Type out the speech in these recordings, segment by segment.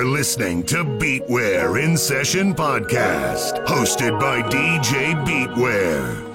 You are listening to Beatware in Session Podcast, hosted by DJ Beatware.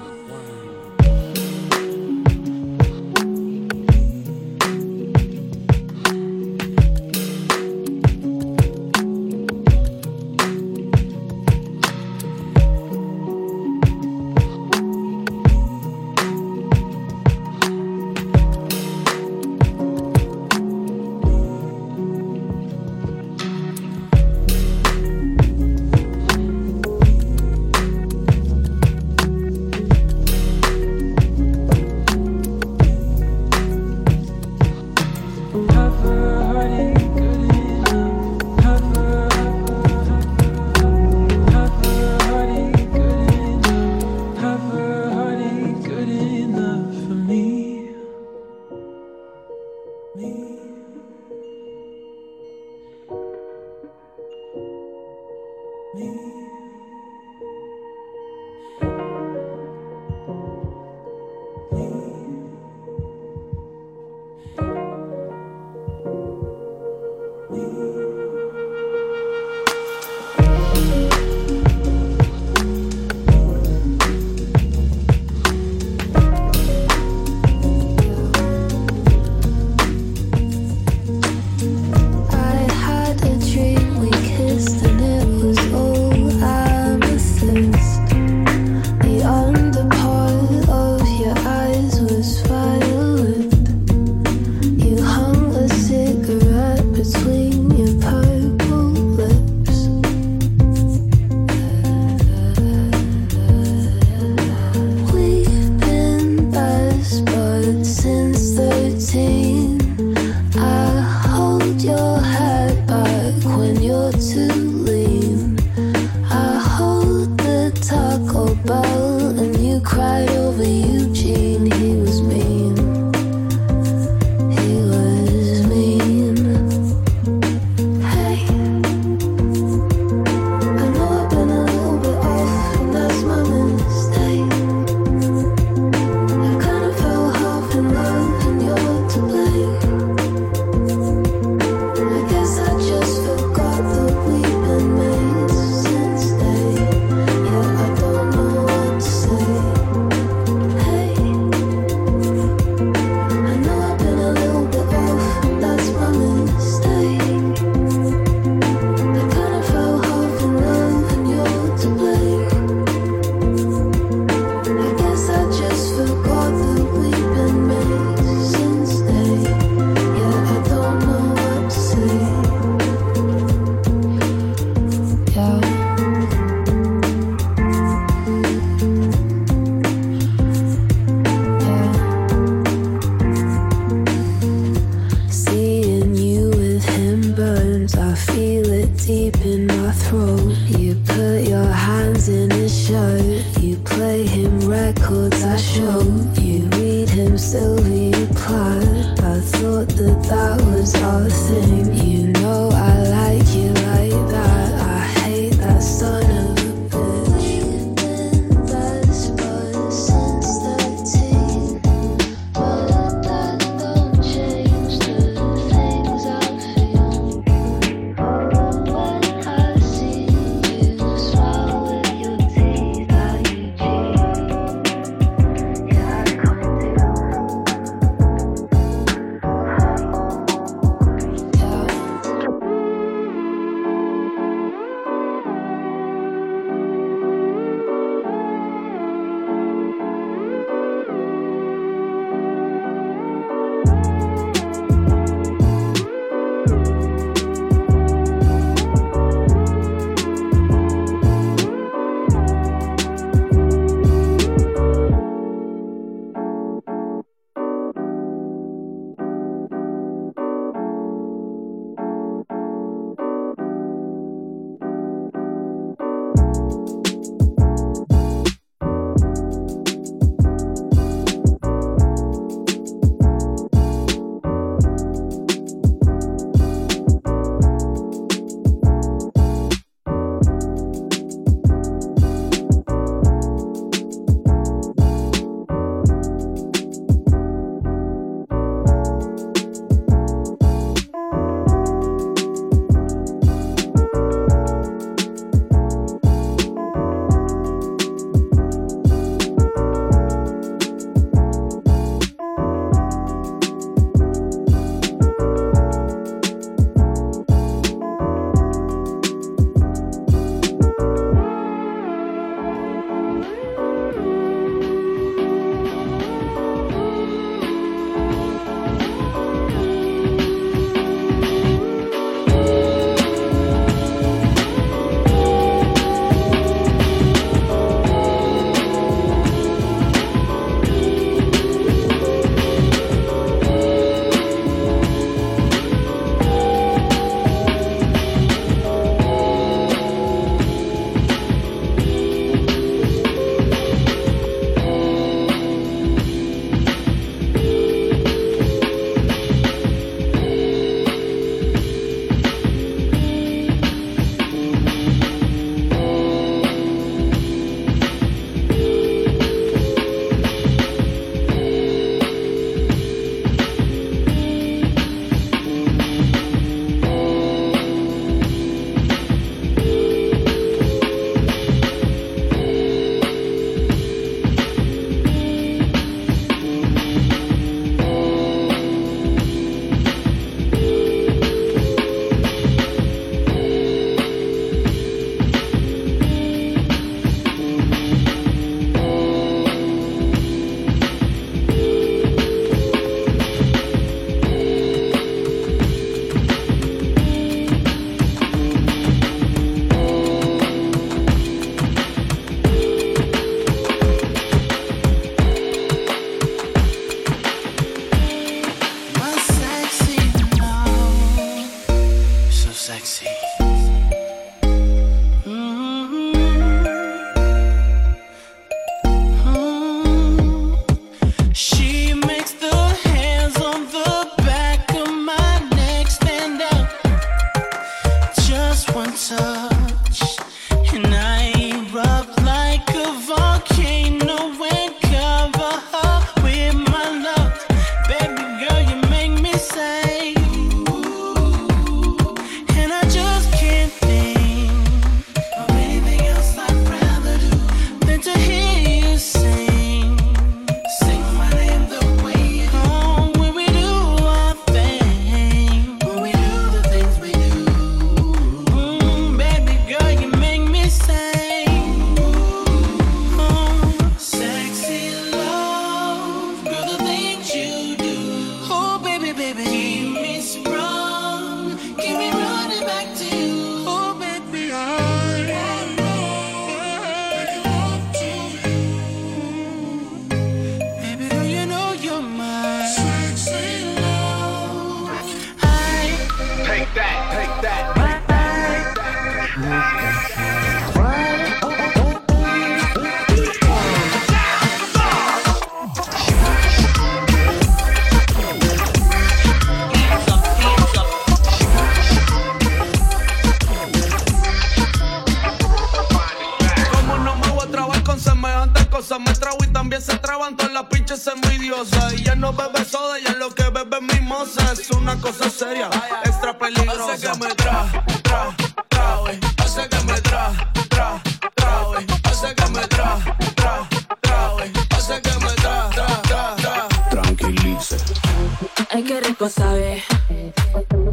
Ay, qué rico sabe.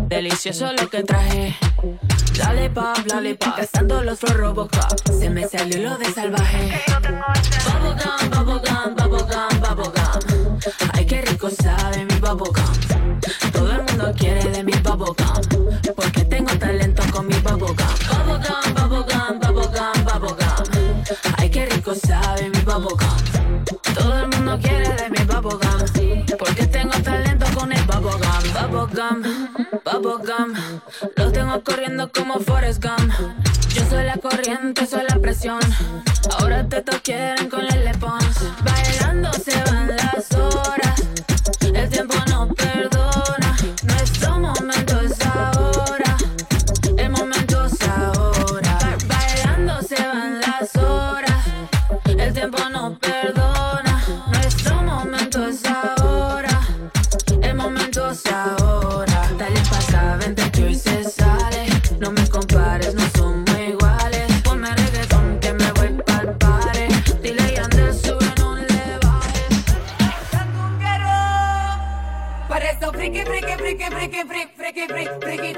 Delicioso lo que traje. Dale pa, dale pa, gastando los florros. Se me salió lo de salvaje. Bubblegum, bubblegum, bubblegum, bubblegum. Ay, qué rico sabe mi bubblegum. Todo el mundo quiere de mi bubblegum. Porque tengo talento con mi bubblegum. Bubblegum, bubblegum, bubblegum, bubblegum. Ay, qué rico sabe mi bubblegum. gum, bubble gum. Los tengo corriendo como Forrest Gump. Yo soy la corriente, soy la presión. Ahora te todos quieren con el lepón. Baila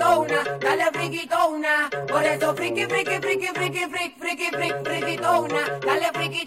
friquitona, dale friquitona. Por eso friki, friki, friki, friki, friki, friki, friki, friquitona, dale friki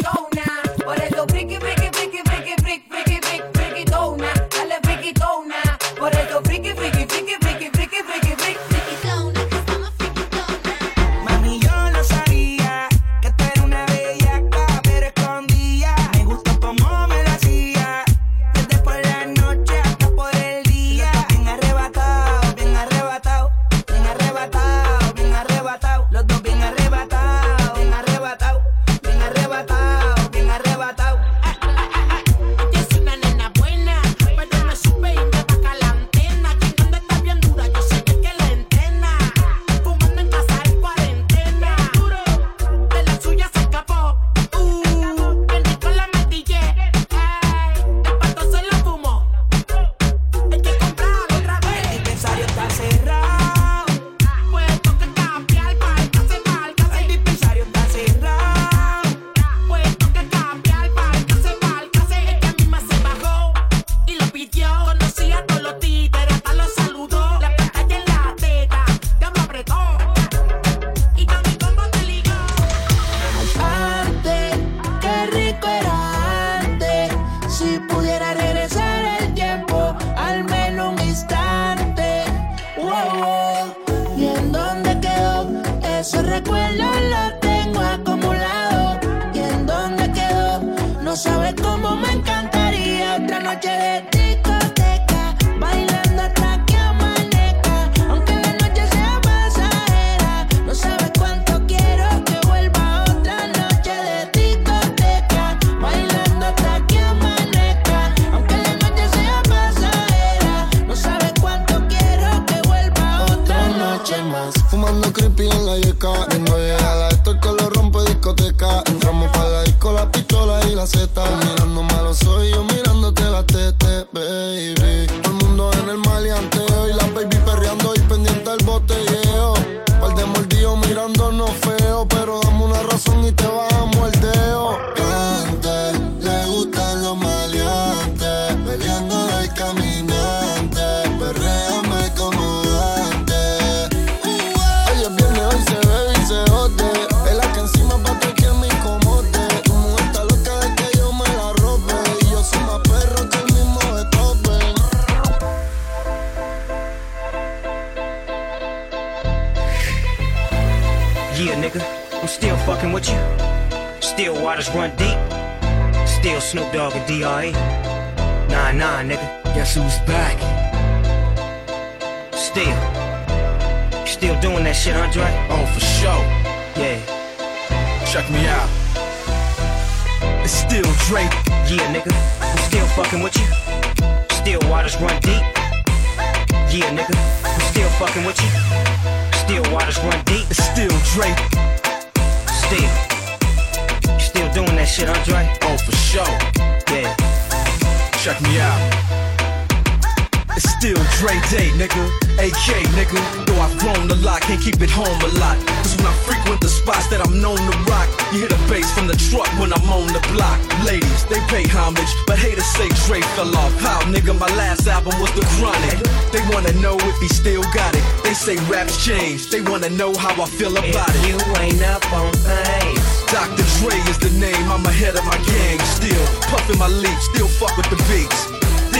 Check me out. It's still Dre Day, nigga. AK, nigga. Though I've grown a lot, can't keep it home a lot. Cause when I frequent the spots that I'm known to rock, you hear the bass from the truck when I'm on the block. Ladies, they pay homage, but haters say Dre fell off. How, nigga, my last album was The Chronic. They wanna know if he still got it. They say raps changed. They wanna know how I feel about If it. you ain't up on things, Dr. Dre is the name, I'm ahead of my gang. Still puffin' my leaf, still fuck with the beats.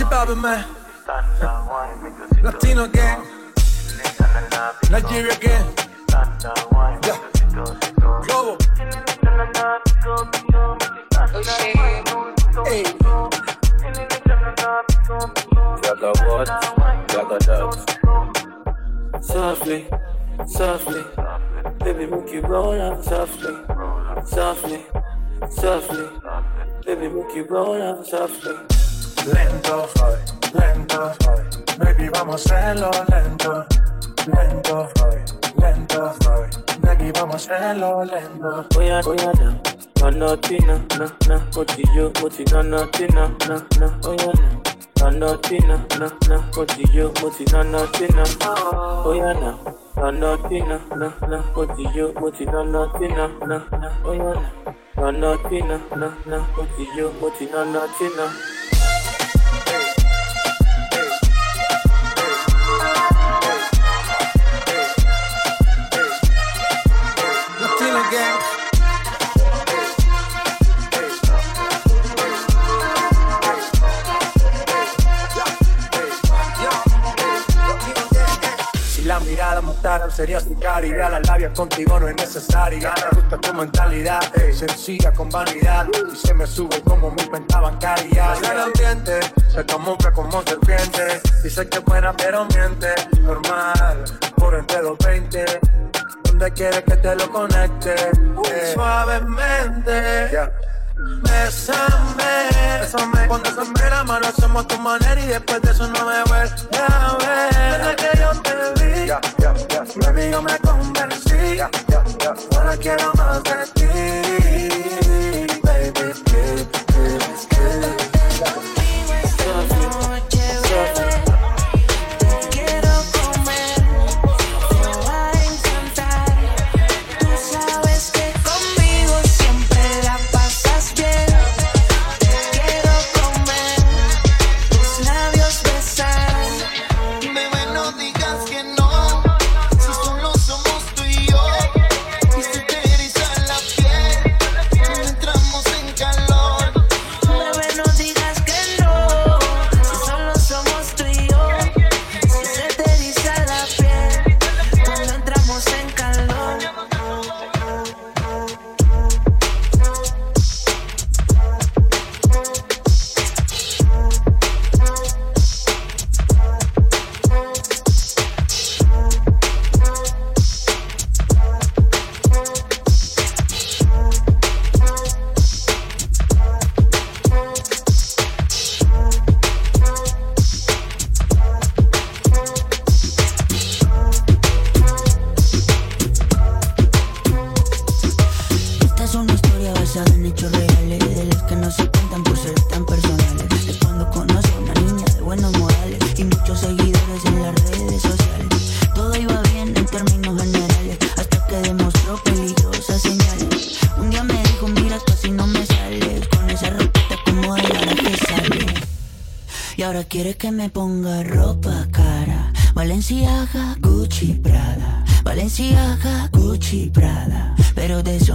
The Chibabe man, Latino gang, Nigeria gang, yeah, Globo. Hey, Jaga what? Jaga that. Softly, softly, baby, make you roll out softly, softly, softly, baby, make you roll out softly. Lento, hoy, lento, hoy, baby vamos a hacerlo lento, lento, hoy, lento, hoy, baby vamos a hacerlo lento. Oya, oya, na, na, na, tina, na, na, moti yo, moti na, na, tina, na, na, oya, na, na, na, tina, na, na, moti yo, moti na, na, tina, oya, na, tina, na, na, moti yo, moti na, na, tina, na, na, oya, na, na, na, tina, na, na, moti yo. La mirada mutara sería tu caridad Las labias contigo no es necesaria. Me gusta tu mentalidad Sencilla con vanidad. Y se me sube como mi cuenta bancaria. El ambiente se camufla como serpiente Dice que es buena pero miente. Normal, por entre 220 donde quieres que te lo conecte. Eh. Suavemente. Bésame, bésame. Se me la mano hacemos tu manera y después de eso no me vuelves a ver. Desde que yo te vi, baby, yo me convencí. Ahora quiero más de ti, baby. Keep, keep, keep.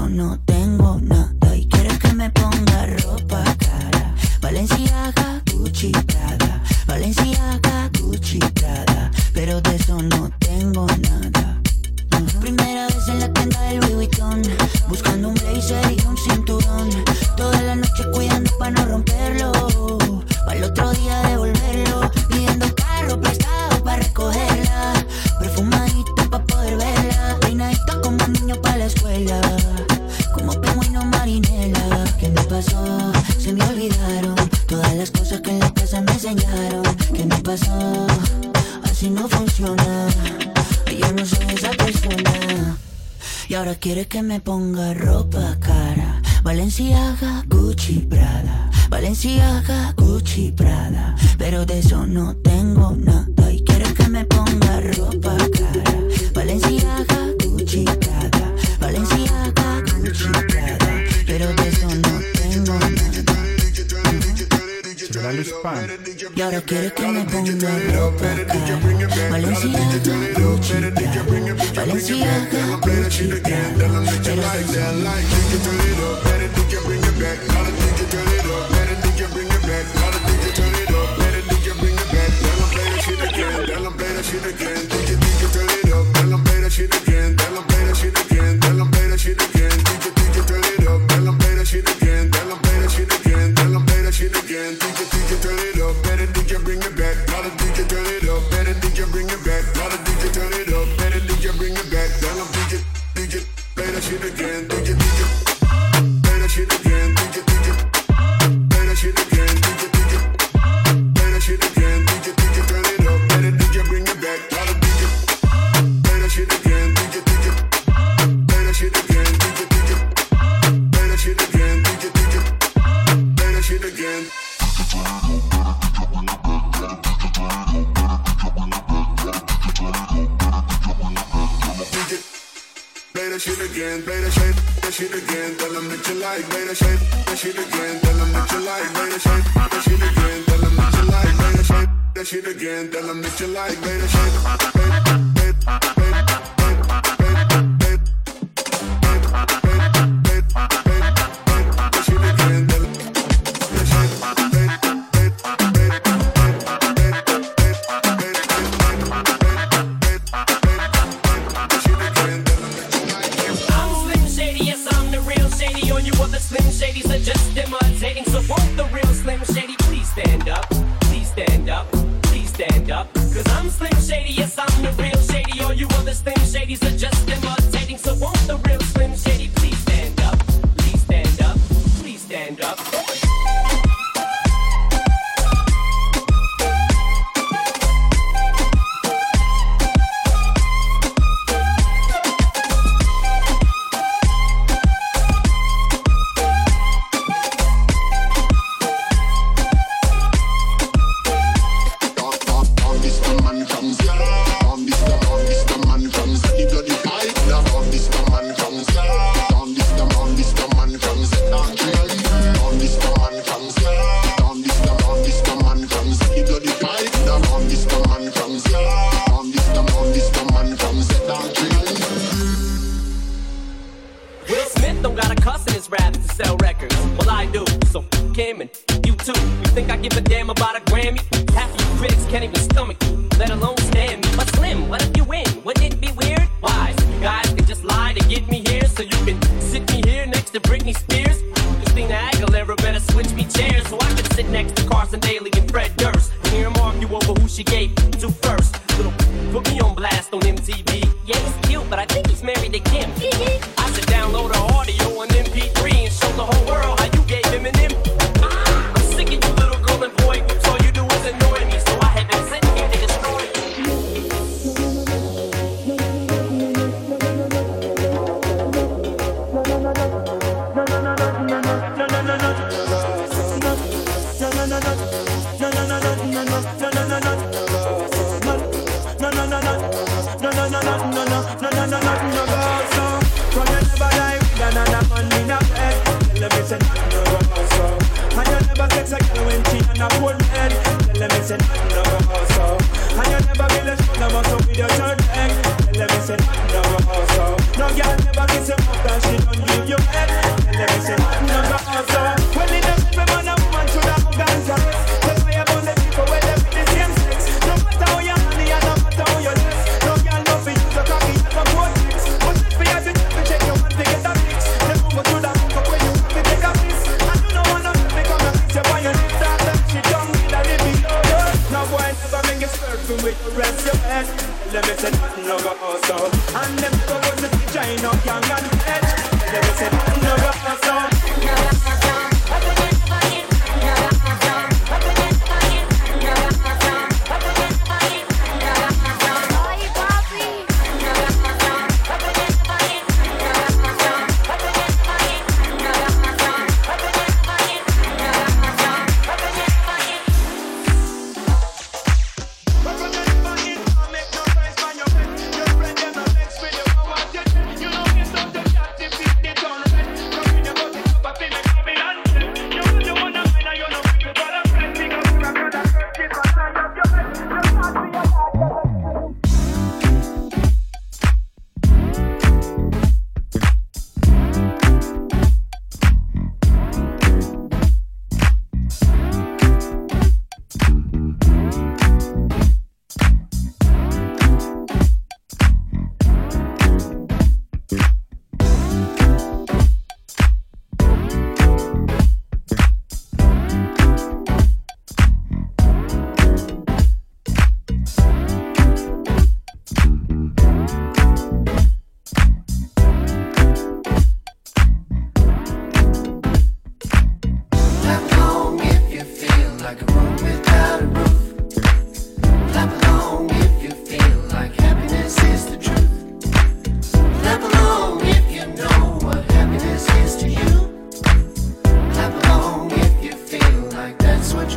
No tengo nada. Y quiere que me ponga ropa cara. Valenciaga, Gucci, Prada. Valenciaga, Gucci, Prada. Pero de eso no tengo nada. that shit again. Tell them that you like, baby, shake, baby, baby. me say nothing no go so. And you never sex a girl when she on a cold bed. Tell them me say nothing no go so. And you never be let go muscle.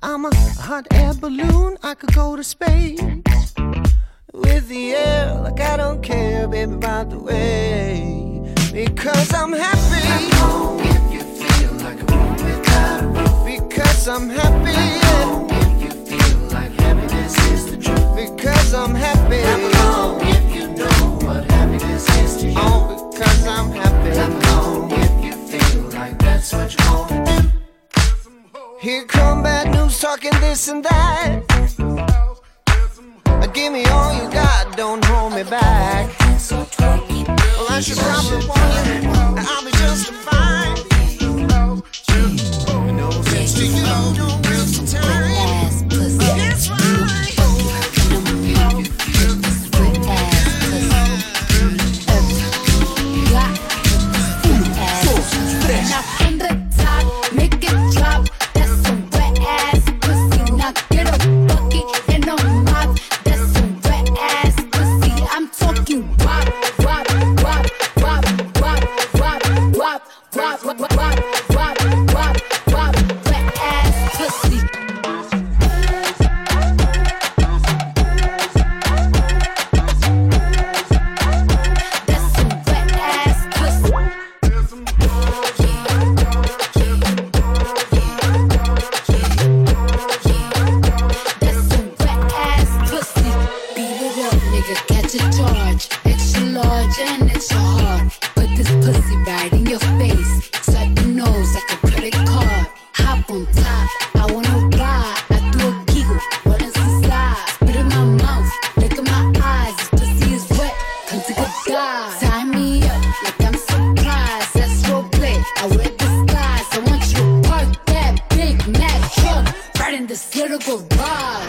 I'm a hot air balloon, I could go to space with the air, like I don't care, baby, by the way. Because I'm happy. I'm home if you feel like a room without a roof. Because I'm happy. I'm home if you feel like happiness is the truth. Because I'm happy. I'm home if you know what happiness is to you. Oh, because I'm happy. I'm home if you feel like that's what you want to do. Here come bad news talking this and that. Uh, give me all you got, don't hold me back. Well, I should probably warn you, and I'll be just fine. No sense to you. this little goodbye.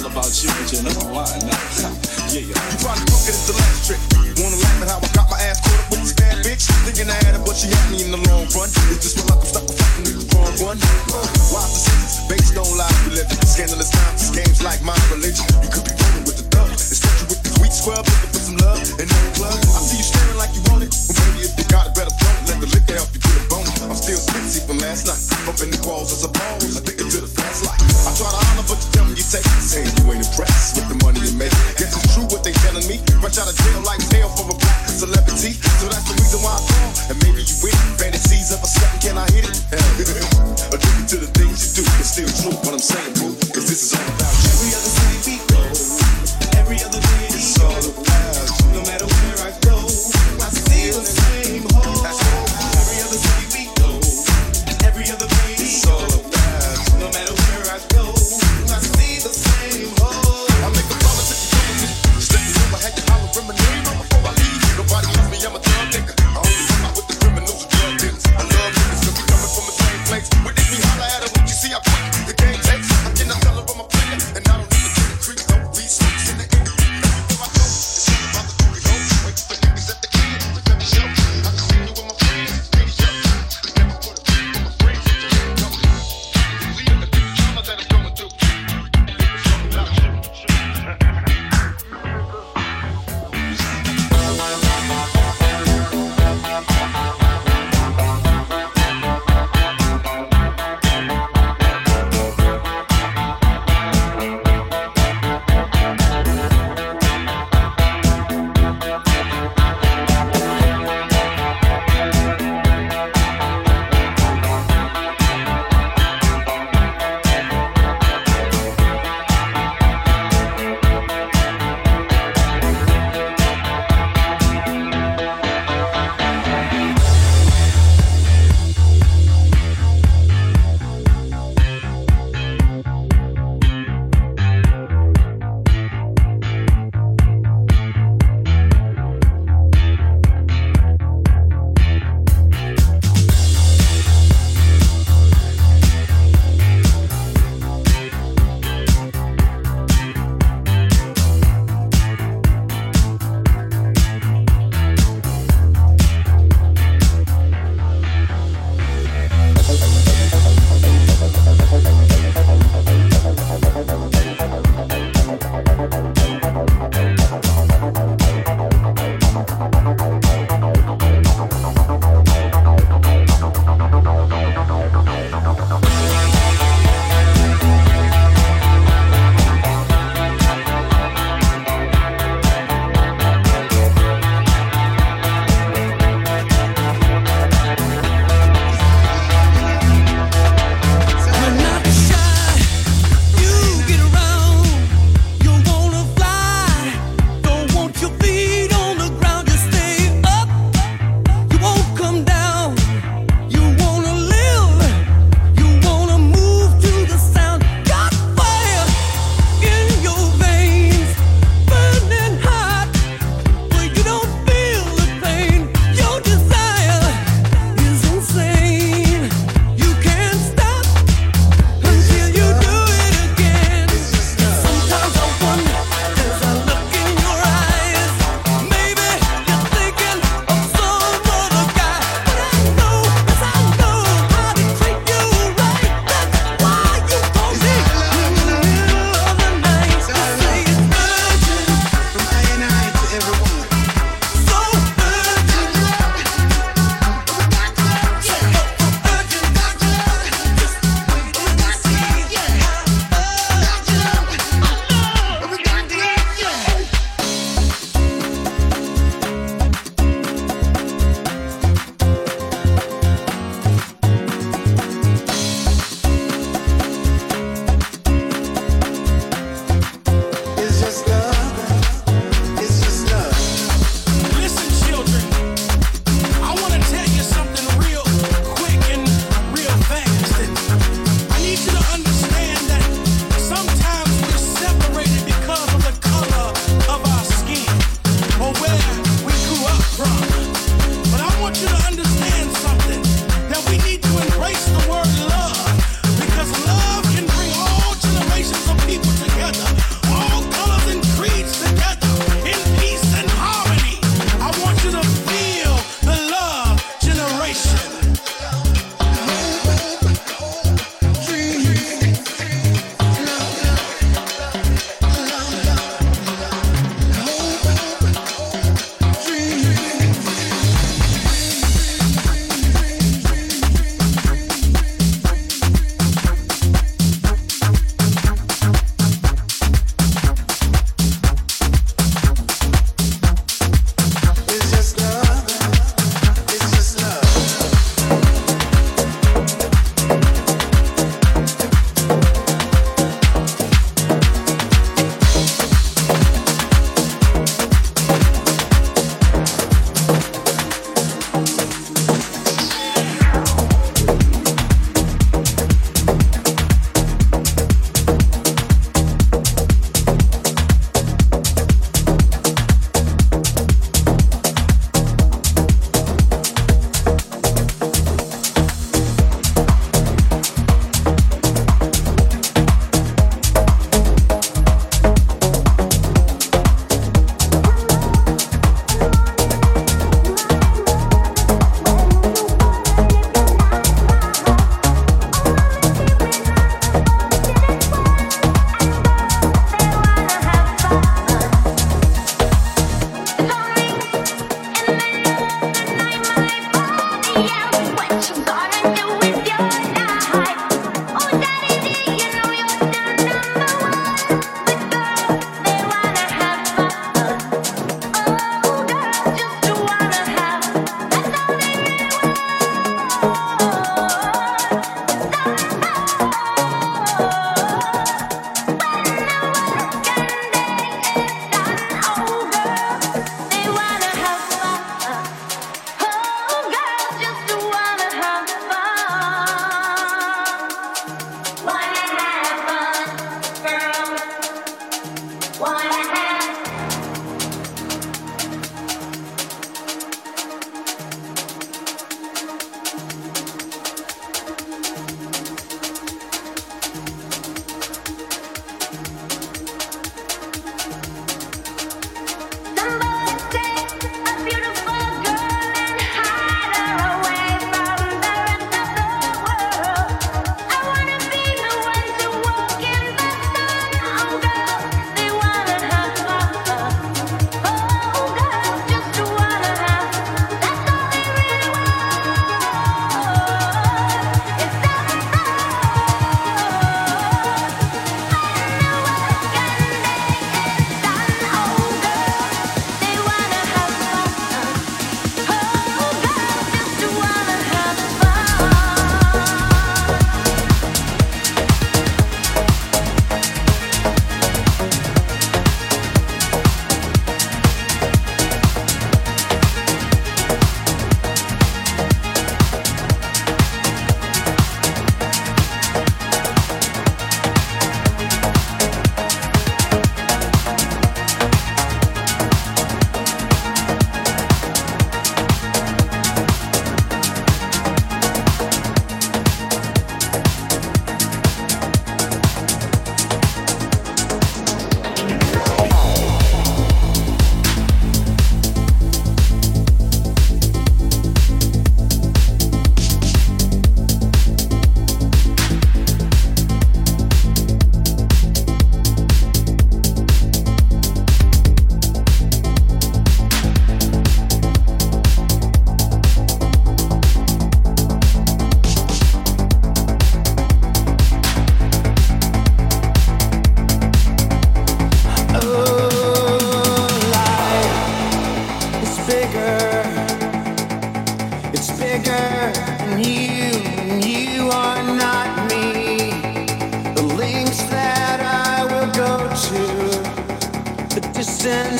All about you, but you're not lying now. yeah, yeah. You probably crook it as the last trick. Wanna laugh at how I got my ass caught up with this bad bitch? Thinking I had it, but she had me in the long run. It's just my luck, I'm stuck with fucking with the wrong one. Why's the sentence? Based on lies we live. in. Scandalous times, games like my religion. You could be rolling with the thug. Instead you with the sweet scrub, looking for some love in no club. I see you staring like you want it. Well, maybe if you got it, better throw. Let the liquor help you get a bone. I'm still tipsy from last night. Up in the walls. I think it to the fast life. I try to honor, but you tell me you take. Saying you ain't impressed with the money you make. Guess it's true what they telling me. Rush out of jail like hell from a black celebrity. So that's the reason why I call. And maybe you it. Fantasies of a second, can I hit it? Addicted to the things you do. It's still true what I'm saying, boo. Is this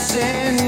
dancing.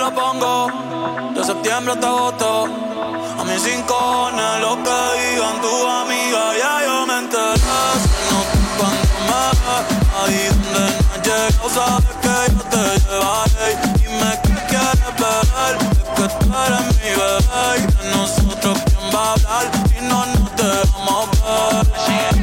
lo pongo. De septiembre hasta agosto. A mis cinco lo que digan tu amiga. Ya yo me enteré. No cuando me ahí donde no he llegado, sabes que yo te llevaré. Dime qué quieres ver. Es que tú eres mi bebé. Y de nosotros, ¿quién va a hablar? Si no, no te vamos a ver.